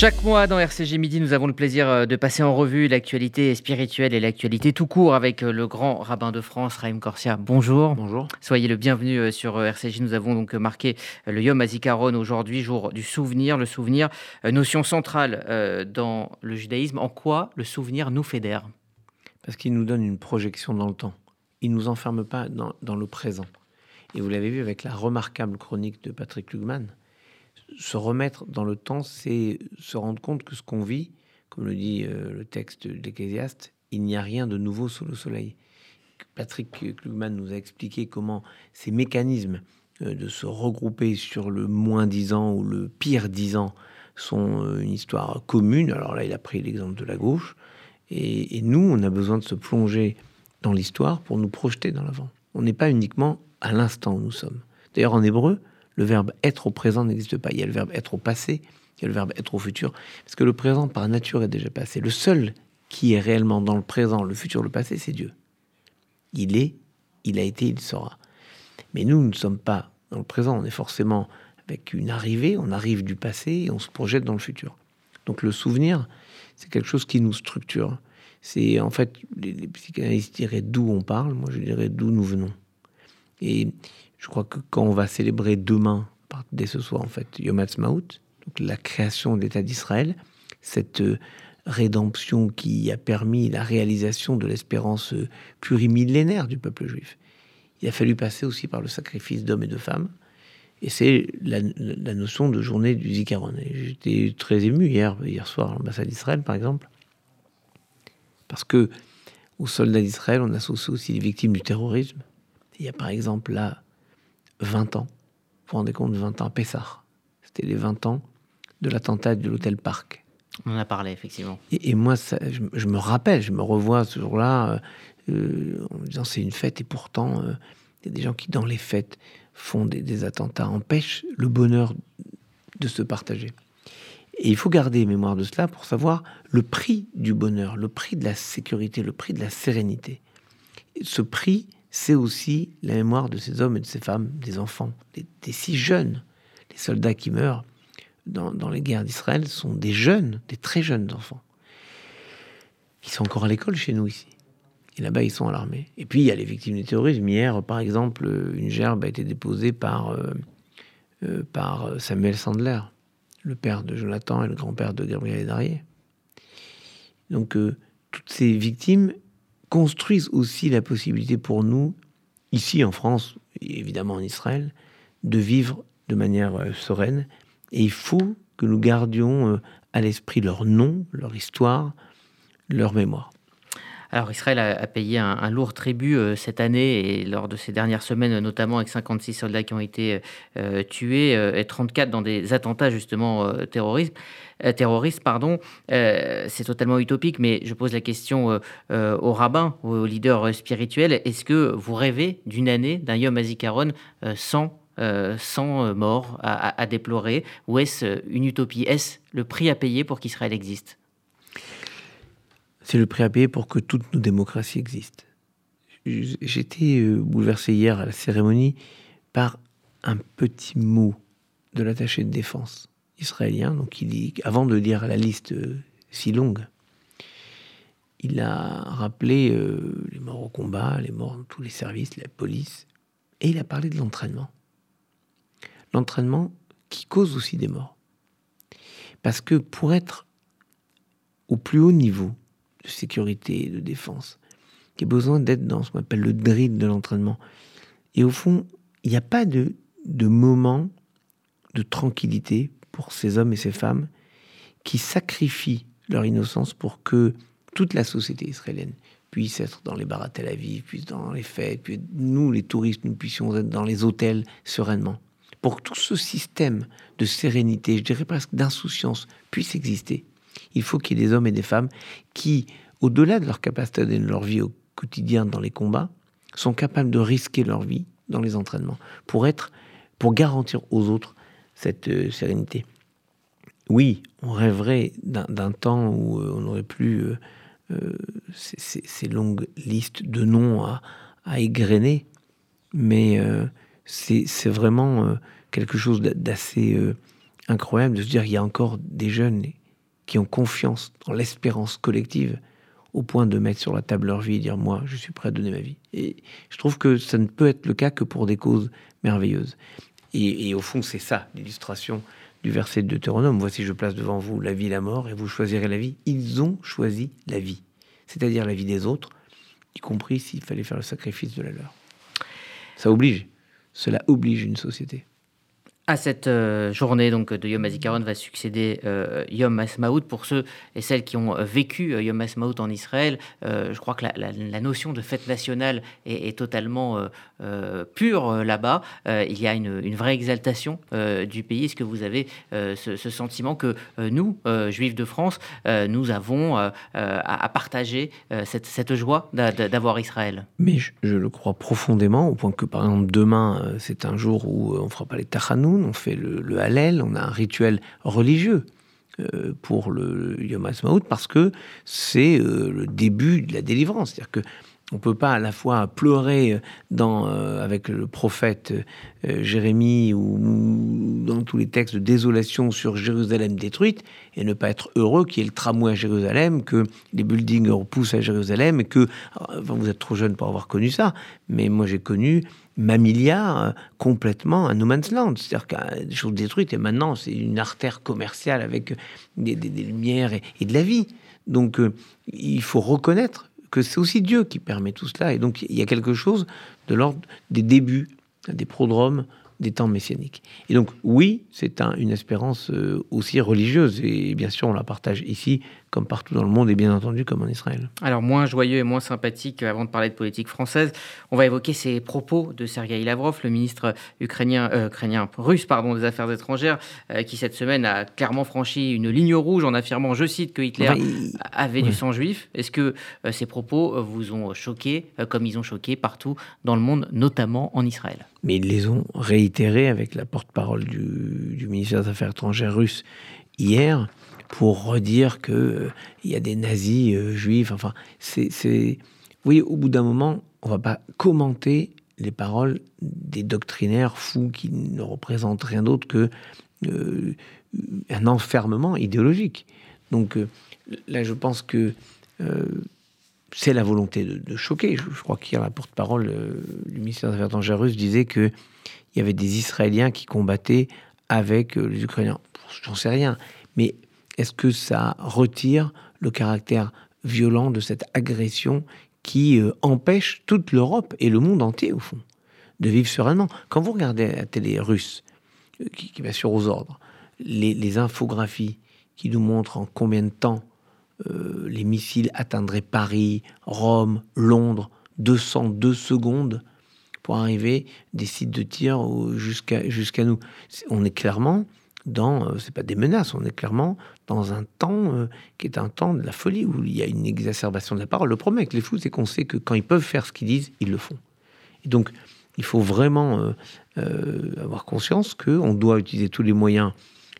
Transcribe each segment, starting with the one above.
Chaque mois dans RCG Midi, nous avons le plaisir euh, de passer en revue l'actualité spirituelle et l'actualité tout court avec euh, le grand rabbin de France, Raïm Corsia. Bonjour. Bonjour. Soyez le bienvenu euh, sur RCJ. Nous avons donc marqué le Yom Hazikaron aujourd'hui, jour du souvenir. Le souvenir, notion centrale dans le judaïsme. En quoi le souvenir nous fédère Parce qu'il nous donne une projection dans le temps. Il ne nous enferme pas dans, dans le présent. Et vous l'avez vu avec la remarquable chronique de Patrick Lugman se remettre dans le temps, c'est se rendre compte que ce qu'on vit, comme le dit euh, le texte d'Ecclésiaste, il n'y a rien de nouveau sous le soleil. Patrick Klugman nous a expliqué comment ces mécanismes euh, de se regrouper sur le moins 10 ans ou le pire 10 ans sont euh, une histoire commune. Alors là, il a pris l'exemple de la gauche. Et, et, nous, on a besoin de se plonger dans l'histoire pour nous projeter dans l'avant. On n'est pas uniquement à l'instant où nous sommes. D'ailleurs, en hébreu, le verbe être au présent n'existe pas. Il y a le verbe être au passé, il y a le verbe être au futur, parce que le présent par nature est déjà passé. Le seul qui est réellement dans le présent, le futur, le passé, c'est Dieu. Il est, il a été, il sera. Mais nous, nous ne sommes pas dans le présent, on est forcément avec une arrivée, on arrive du passé et on se projette dans le futur. Donc le souvenir, c'est quelque chose qui nous structure. C'est en fait, les, psychanalystes diraient d'où on parle, moi je dirais d'où nous venons. Et je crois que quand on va célébrer demain, dès ce soir en fait, Yom Ha'atzmaut, la création de l'État d'Israël, cette euh, rédemption qui a permis la réalisation de l'espérance euh, plurimillénaire du peuple juif. Il a fallu passer aussi par le sacrifice d'hommes et de femmes. Et c'est la, notion de journée du Zikaron. J'étais très ému hier, hier soir à l'ambassade d'Israël, par exemple, parce que aux soldats d'Israël, on associe aussi les victimes du terrorisme. Il y a par exemple là 20 ans. Vous vous rendez compte, 20 ans à Pessar. C'était les 20 ans de l'attentat de l'hôtel Parc. On en a parlé, effectivement. Et, moi, ça, je, me rappelle, je me revois ce jour-là euh, euh, en me disant c'est une fête, et pourtant, euh, il y a des gens qui, dans les fêtes, font des, des, attentats, empêchent le bonheur de se partager. Et il faut garder mémoire de cela pour savoir le prix du bonheur, le prix de la sécurité, le prix de la sérénité. Ce prix, c'est aussi la mémoire de ces hommes et de ces femmes, des enfants, des, si jeunes. Les soldats qui meurent dans, les guerres d'Israël sont des jeunes, des très jeunes enfants, qui sont encore à l'école chez nous ici. Et là-bas, ils sont à l'armée. Et puis, il y a les victimes du terrorisme. Hier, par exemple, une gerbe a été déposée par, euh, euh, par Samuel Sandler, le père de Jonathan et le grand-père de Gabriel Darier. Donc, euh, toutes ces victimes construisent aussi la possibilité pour nous, ici en France, et évidemment en Israël, de vivre de manière euh, sereine. Et il faut que nous gardions euh, à l'esprit leur nom, leur histoire, leur mémoire. Alors Israël a, payé un, lourd tribut euh, cette année et lors de ces dernières semaines, notamment avec 56 soldats qui ont été euh, tués euh, et 34 dans des attentats justement terroristes. terroristes. Pardon, c'est totalement utopique, mais je pose la question aux rabbins, aux leaders spirituels. Est-ce que vous rêvez d'une année, d'un Yom HaZikaron sans sans mort à, à déplorer? Ou est-ce une utopie? Est-ce le prix à payer pour qu'Israël existe? C'est le prix à payer pour que toutes nos démocraties existent. J'étais euh, bouleversé hier à la cérémonie par un petit mot de l'attaché de défense israélien. Donc, il dit, avant de lire la liste euh, si longue, il a rappelé euh, les morts au combat, les morts dans tous les services, la police, et il a parlé de l'entraînement. L'entraînement qui cause aussi des morts. Parce que pour être au plus haut niveau de sécurité et de défense, qui a besoin d'être dans ce qu'on appelle le drill de l'entraînement. Et au fond, il n'y a pas de, de moment de tranquillité pour ces hommes et ces femmes qui sacrifient leur innocence pour que toute la société israélienne puisse être dans les bars à Tel Aviv, puisse dans les fêtes, puis nous, les touristes, nous puissions être dans les hôtels sereinement. Pour que tout ce système de sérénité, je dirais presque d'insouciance, puisse exister, il faut qu'il y ait des hommes et des femmes qui, au-delà de leur capacité de leur vie au quotidien dans les combats, sont capables de risquer leur vie dans les entraînements pour être, pour garantir aux autres cette euh, sérénité. Oui, on rêverait d'un temps où euh, on n'aurait plus euh, ces, longues listes de noms à, à égrener, mais c'est vraiment quelque chose d'assez incroyable de se dire qu'il y a encore des jeunes qui ont confiance dans l'espérance collective au point de mettre sur la table leur vie et dire moi je suis prêt à donner ma vie. Et je trouve que ça ne peut être le cas que pour des causes merveilleuses. Et, au fond c'est ça l'illustration du verset de Deutéronome. Voici je place devant vous la vie la mort et vous choisirez la vie. Ils ont choisi la vie, c'est-à-dire la vie des autres, y compris s'il fallait faire le sacrifice de la leur. Ça oblige, cela oblige une société. À cette euh, journée donc de Yom HaZikaron va succéder euh, Yom HaSmaout. Pour ceux et celles qui ont euh, vécu Yom HaSmaout en Israël, je crois que la, notion de fête nationale est, totalement pure là-bas. il y a une, vraie exaltation du pays. Est-ce que vous avez ce, sentiment que nous, Juifs de France, nous avons à, partager cette, joie d'avoir Israël? Mais je, le crois profondément, au point que par exemple demain, c'est un jour où on fera pas les On fait le, le Hallel, on a un rituel religieux euh, pour le Yom HaSmaout parce que c'est euh, le début de la délivrance. C'est-à-dire que on peut pas à la fois pleurer dans, euh, avec le prophète Jérémie ou dans tous les textes de désolation sur Jérusalem détruite et ne pas être heureux qu'il y ait le tramway à Jérusalem, que les buildings repoussent à Jérusalem et que vous êtes trop jeune pour avoir connu ça, mais moi j'ai connu Mamilia euh, complètement un no man's land. C'est-à-dire que des choses détruites et maintenant c'est une artère commerciale avec des, lumières et, de la vie. Donc euh, il faut reconnaître que c'est aussi Dieu qui permet tout cela. Et donc il y a quelque chose de l'ordre des débuts, des prodromes des temps messianiques. Et donc oui, c'est une espérance euh, aussi religieuse. Et bien sûr, on la partage ici comme partout dans le monde et bien entendu comme en Israël. Alors moins joyeux et moins sympathique, avant de parler de politique française, on va évoquer ces propos de Sergei Lavrov, le ministre ukrainien, euh, ukrainien russe pardon, des Affaires étrangères, euh, qui cette semaine a clairement franchi une ligne rouge en affirmant, je cite, que Hitler avait du sang juif. Est-ce que euh, ces propos vous ont choqué, comme ils ont choqué partout dans le monde, notamment en Israël? Mais ils les ont réitérés avec la porte-parole du, du ministère des Affaires étrangères russe hier pour redire que euh, il y a des nazis euh, juifs. Enfin, c'est, oui, au bout d'un moment, on va pas commenter les paroles des doctrinaires fous qui ne représentent rien d'autre que euh, un enfermement idéologique. Donc là, je pense que c'est la volonté de, choquer. Je, crois qu'hier, la porte-parole du ministère des Affaires étrangères russe disait qu'il y avait des Israéliens qui combattaient avec les Ukrainiens. J'en sais rien. Mais est-ce que ça retire le caractère violent de cette agression qui euh, empêche toute l'Europe et le monde entier, au fond, de vivre sereinement? Quand vous regardez la télé russe, euh, qui, va sur aux ordres, les, infographies qui nous montrent en combien de temps euh, les missiles atteindraient Paris, Rome, Londres, 202 secondes pour arriver des sites de tir jusqu'à jusqu'à nous. On est clairement dans, euh, c'est pas des menaces, on est clairement dans un temps euh, qui est un temps de la folie où il y a une exacerbation de la parole. Le problème avec les fous, c'est qu'on sait que quand ils peuvent faire ce qu'ils disent, ils le font. Et donc, il faut vraiment euh, avoir conscience qu'on doit utiliser tous les moyens.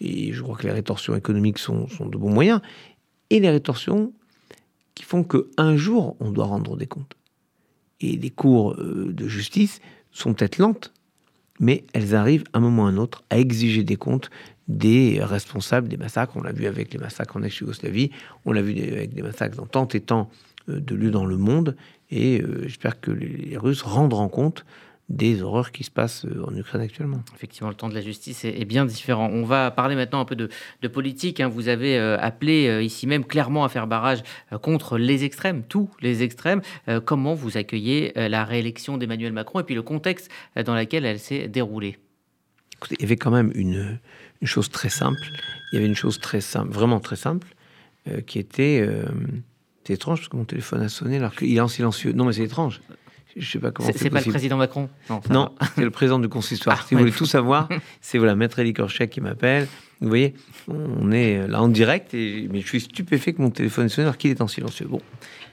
Et je crois que les rétorsions économiques sont, sont de bons moyens. Et les rétorsions qui font qu'un jour, on doit rendre des comptes. Et les cours de justice sont peut-être lentes, mais elles arrivent à un moment ou à un autre à exiger des comptes des responsables des massacres. On l'a vu avec les massacres en ex-Yougoslavie, on l'a vu avec des massacres dans tant et tant euh, de lieux dans le monde, et euh, j'espère que les Russes rendront compte des horreurs qui se passent euh, en Ukraine actuellement. Effectivement, le temps de la justice est, bien différent. On va parler maintenant un peu de, politique. Hein. Vous avez euh, appelé euh, ici même clairement à faire barrage contre les extrêmes, tous les extrêmes. comment vous accueillez la réélection d'Emmanuel Macron et puis le contexte dans lequel elle s'est déroulée? Il y avait quand même une, chose très simple. Il y avait une chose très simple, vraiment très simple, qui était... c'est étrange parce que mon téléphone a sonné alors qu'il est en silencieux. Non, mais c'est étrange. Je sais pas comment. C'est pas le président Macron. Non, c'est le président du consistoire. Ah, si vous voulez tout savoir, c'est voilà maître Elie Korchek qui m'appelle. Vous voyez, on est là en direct, et, mais je suis stupéfait que mon téléphone sonne alors qu'il est en silencieux. Bon,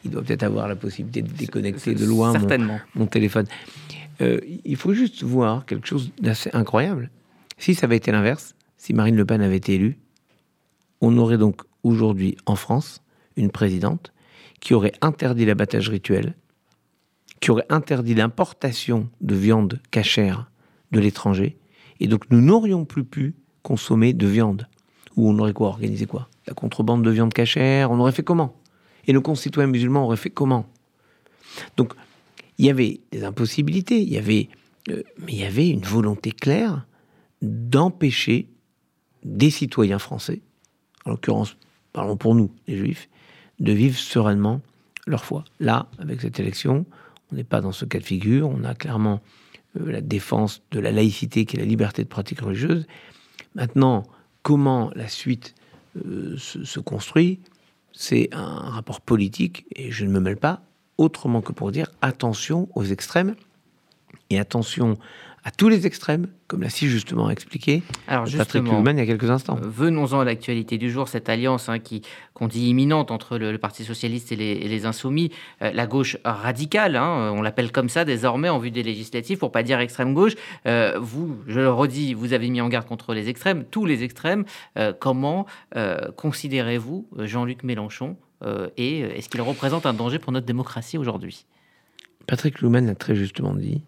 il doit peut-être avoir la possibilité de déconnecter de loin mon, mon, téléphone. Euh, il faut juste voir quelque chose d'assez incroyable. Si ça avait été l'inverse, si Marine Le Pen avait été élue, on aurait donc aujourd'hui en France une présidente qui aurait interdit l'abattage rituel, qui aurait interdit l'importation de viande cachère de l'étranger, et donc nous n'aurions plus pu consommer de viande, où on aurait quoi organisé quoi? La contrebande de viande cachère, on aurait fait comment? Et nos concitoyens musulmans auraient fait comment? Donc, il y avait des impossibilités, il y avait, euh, mais il y avait une volonté claire d'empêcher des citoyens français, en l'occurrence, parlons pour nous, les juifs, de vivre sereinement leur foi. Là, avec cette élection, on n'est pas dans ce cas de figure, on a clairement euh, la défense de la laïcité qui est la liberté de pratique religieuse. Maintenant, comment la suite euh, se, construit, c'est un rapport politique, et je ne me mêle pas, autrement que pour dire attention aux extrêmes, et attention à tous les extrêmes, comme l'a si justement expliqué Alors Patrick Lugman il y a quelques instants. Euh, venons-en à l'actualité du jour, cette alliance hein, qui qu'on dit imminente entre le, Parti socialiste et les, insoumis, euh, la gauche radicale, hein, on l'appelle comme ça désormais en vue des législatives, pour pas dire extrême gauche. Euh, vous, je le redis, vous avez mis en garde contre les extrêmes, tous les extrêmes. comment considérez-vous Jean-Luc Mélenchon et est-ce qu'il représente un danger pour notre démocratie aujourd'hui? Patrick Luman l'a très justement dit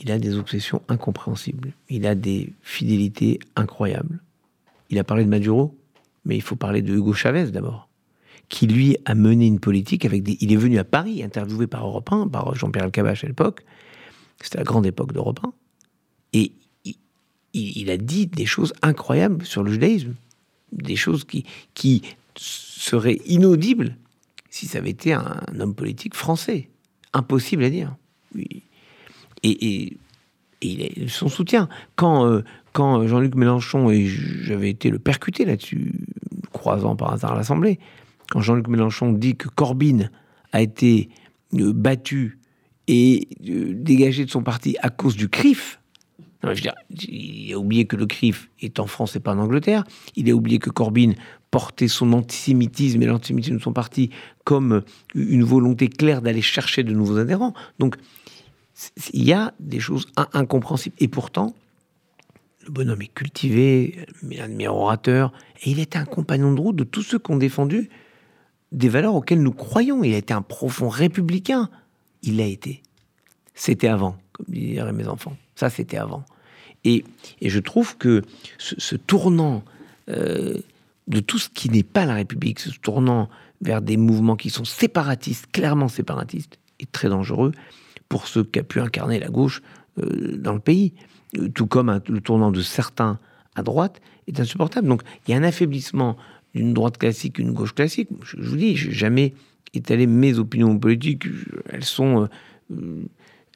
il a des obsessions incompréhensibles. Il a des fidélités incroyables. Il a parlé de Maduro, mais il faut parler de Hugo Chavez d'abord, qui lui a mené une politique avec des. Il est venu à Paris, interviewé par Europe 1, par Jean-Pierre Alcabache à l'époque. C'était la grande époque d'Europe 1. Et il, a dit des choses incroyables sur le judaïsme. Des choses qui, qui seraient inaudibles si ça avait été un, homme politique français. Impossible à dire et, et, son soutien. Quand, euh, quand Jean-Luc Mélenchon, et j'avais été le percuté là-dessus, croisant par hasard l'Assemblée, quand Jean-Luc Mélenchon dit que Corbyn a été euh, battu et euh, dégagé de son parti à cause du CRIF, il a oublié que le CRIF est en France et pas en Angleterre. Il a oublié que Corbyn portait son antisémitisme et l'antisémitisme de son parti comme une volonté claire d'aller chercher de nouveaux adhérents. Donc, il y a des choses incompréhensibles. Et pourtant, le bonhomme est cultivé, un de mes orateurs, et il était un compagnon de route de tous ceux qui ont défendu des valeurs auxquelles nous croyons. Il a été un profond républicain. Il l'a été. C'était avant, comme diraient mes enfants. Ça, c'était avant. Et, je trouve que ce, tournant euh, de tout ce qui n'est pas la République, ce tournant vers des mouvements qui sont séparatistes, clairement séparatistes, est très dangereux pour ce qu'a pu incarner la gauche euh, dans le pays. Euh, tout comme le tournant de certains à droite est insupportable. Donc il y a un affaiblissement d'une droite classique, une gauche classique. Je, vous dis, je n'ai jamais étalé mes opinions politiques. Elles sont, euh,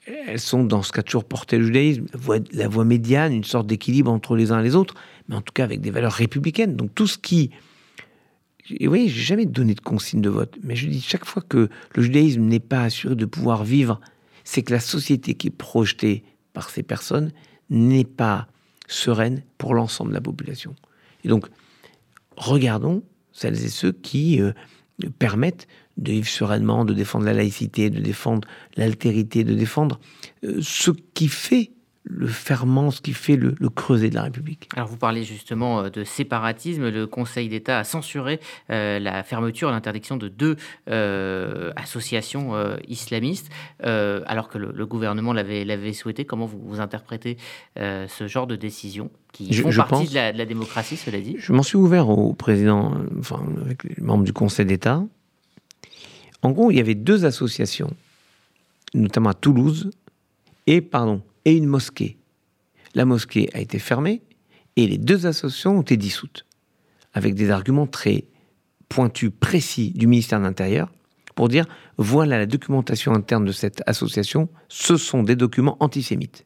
elles sont dans ce qu'a toujours porté le judaïsme, la voie, la voie médiane, une sorte d'équilibre entre les uns et les autres, mais en tout cas avec des valeurs républicaines. Donc tout ce qui et oui, j'ai jamais donné de consigne de vote, mais je dis chaque fois que le judaïsme n'est pas assuré de pouvoir vivre c'est que la société qui est projetée par ces personnes n'est pas sereine pour l'ensemble de la population. Et donc, regardons celles et ceux qui euh, permettent de vivre sereinement, de défendre la laïcité, de défendre l'altérité, de défendre euh, ce qui fait le ferment, ce qui fait le, creuset de la République. Alors vous parlez justement euh, de séparatisme. Le Conseil d'État a censuré euh, la fermeture, l'interdiction de deux euh, associations islamistes, alors que le, gouvernement l'avait souhaité. Comment vous, vous interprétez ce genre de décision qui font partie de, la, de, la, démocratie, cela dit? Je m'en suis ouvert au président, enfin avec les membres du Conseil d'État. En gros, il y avait deux associations, notamment à Toulouse, et pardon, et une mosquée. La mosquée a été fermée et les deux associations ont été dissoutes, avec des arguments très pointus, précis du ministère de l'Intérieur, pour dire voilà la documentation interne de cette association, ce sont des documents antisémites.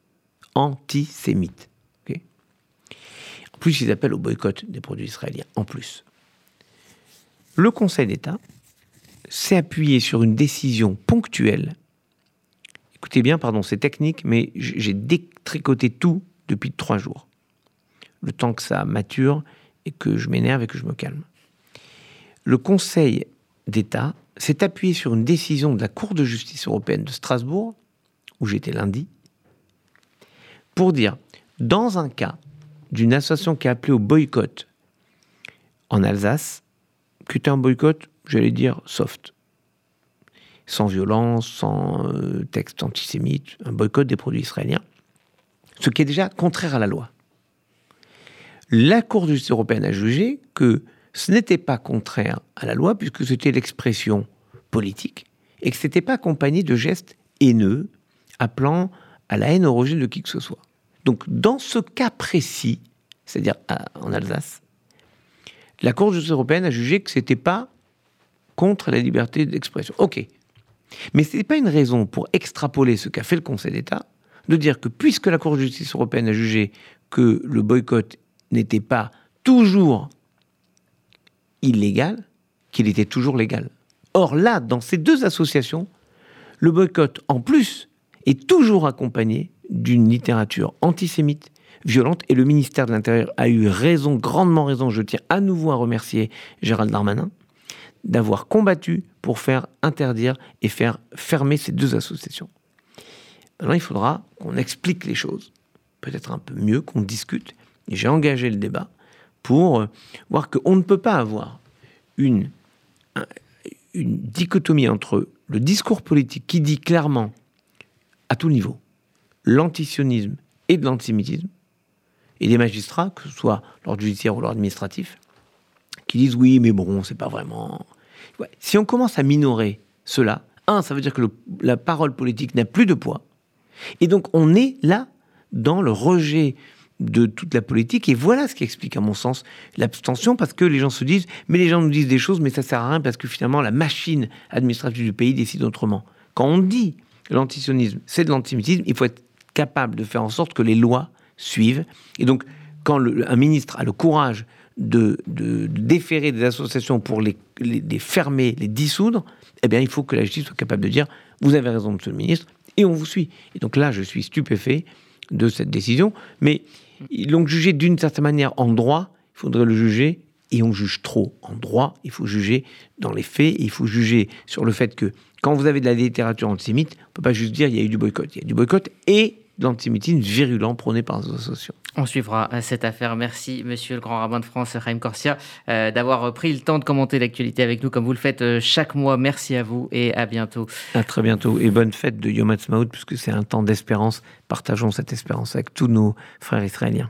Antisémites. en plus, ils appellent au boycott des produits israéliens. En plus. Le Conseil d'État s'est appuyé sur une décision ponctuelle Écoutez bien, pardon, c'est technique, mais j'ai détricoté tout depuis trois jours. Le temps que ça mature et que je m'énerve et que je me calme. Le Conseil d'État s'est appuyé sur une décision de la Cour de justice européenne de Strasbourg, où j'étais lundi, pour dire, dans un cas d'une association qui a appelé au boycott en Alsace, que un boycott, j'allais dire, soft sans violence, sans euh, texte antisémite, un boycott des produits israéliens, ce qui est déjà contraire à la loi. La Cour de justice européenne a jugé que ce n'était pas contraire à la loi puisque c'était l'expression politique et que ce n'était pas accompagné de gestes haineux appelant à la haine au de qui que ce soit. Donc dans ce cas précis, c'est-à-dire en Alsace, la Cour de justice européenne a jugé que ce n'était pas contre la liberté d'expression. Ok. Mais ce n'est pas une raison pour extrapoler ce qu'a fait le Conseil d'État, de dire que puisque la Cour de justice européenne a jugé que le boycott n'était pas toujours illégal, qu'il était toujours légal. Or là, dans ces deux associations, le boycott, en plus, est toujours accompagné d'une littérature antisémite, violente, et le ministère de l'Intérieur a eu raison, grandement raison, je tiens à nouveau à remercier Gérald Darmanin, d'avoir combattu pour faire interdire et faire fermer ces deux associations. Maintenant, il faudra qu'on explique les choses, peut-être un peu mieux, qu'on discute. J'ai engagé le débat pour euh, voir qu'on ne peut pas avoir une, une dichotomie entre le discours politique qui dit clairement, à tout niveau, l'antisionisme et de l'antisémitisme, et des magistrats, que ce soit l'ordre judiciaire ou l'ordre administratif, qui disent oui, mais bon, c'est pas vraiment. Si on commence à minorer cela, un, ça veut dire que la parole politique n'a plus de poids, et donc on est là dans le rejet de toute la politique. Et voilà ce qui explique, à mon sens, l'abstention, parce que les gens se disent, mais les gens nous disent des choses, mais ça sert à rien, parce que finalement, la machine administrative du pays décide autrement. Quand on dit l'antisionisme, c'est de l'antisémitisme, il faut être capable de faire en sorte que les lois suivent. Et donc, quand un ministre a le courage de, déférer des associations pour les, les, fermer, les dissoudre, eh bien, il faut que la justice soit capable de dire, vous avez raison, monsieur le ministre, et on vous suit. Et donc là, je suis stupéfait de cette décision, mais ils l'ont jugé d'une certaine manière en droit, il faudrait le juger, et on juge trop en droit, il faut juger dans les faits, il faut juger sur le fait que quand vous avez de la littérature antisémite, on ne peut pas juste dire il y a eu du boycott. Il y a du boycott et de l'antisémitisme virulent prôné par les associations. On suivra euh, cette affaire. Merci, monsieur le grand rabbin de France, Raïm Corsia, euh, d'avoir pris le temps de commenter l'actualité avec nous comme vous le faites euh, chaque mois. Merci à vous et à bientôt. À très bientôt et bonne fête de Yom Ha'atzmaut puisque c'est un temps d'espérance. Partageons cette espérance avec tous nos frères israéliens.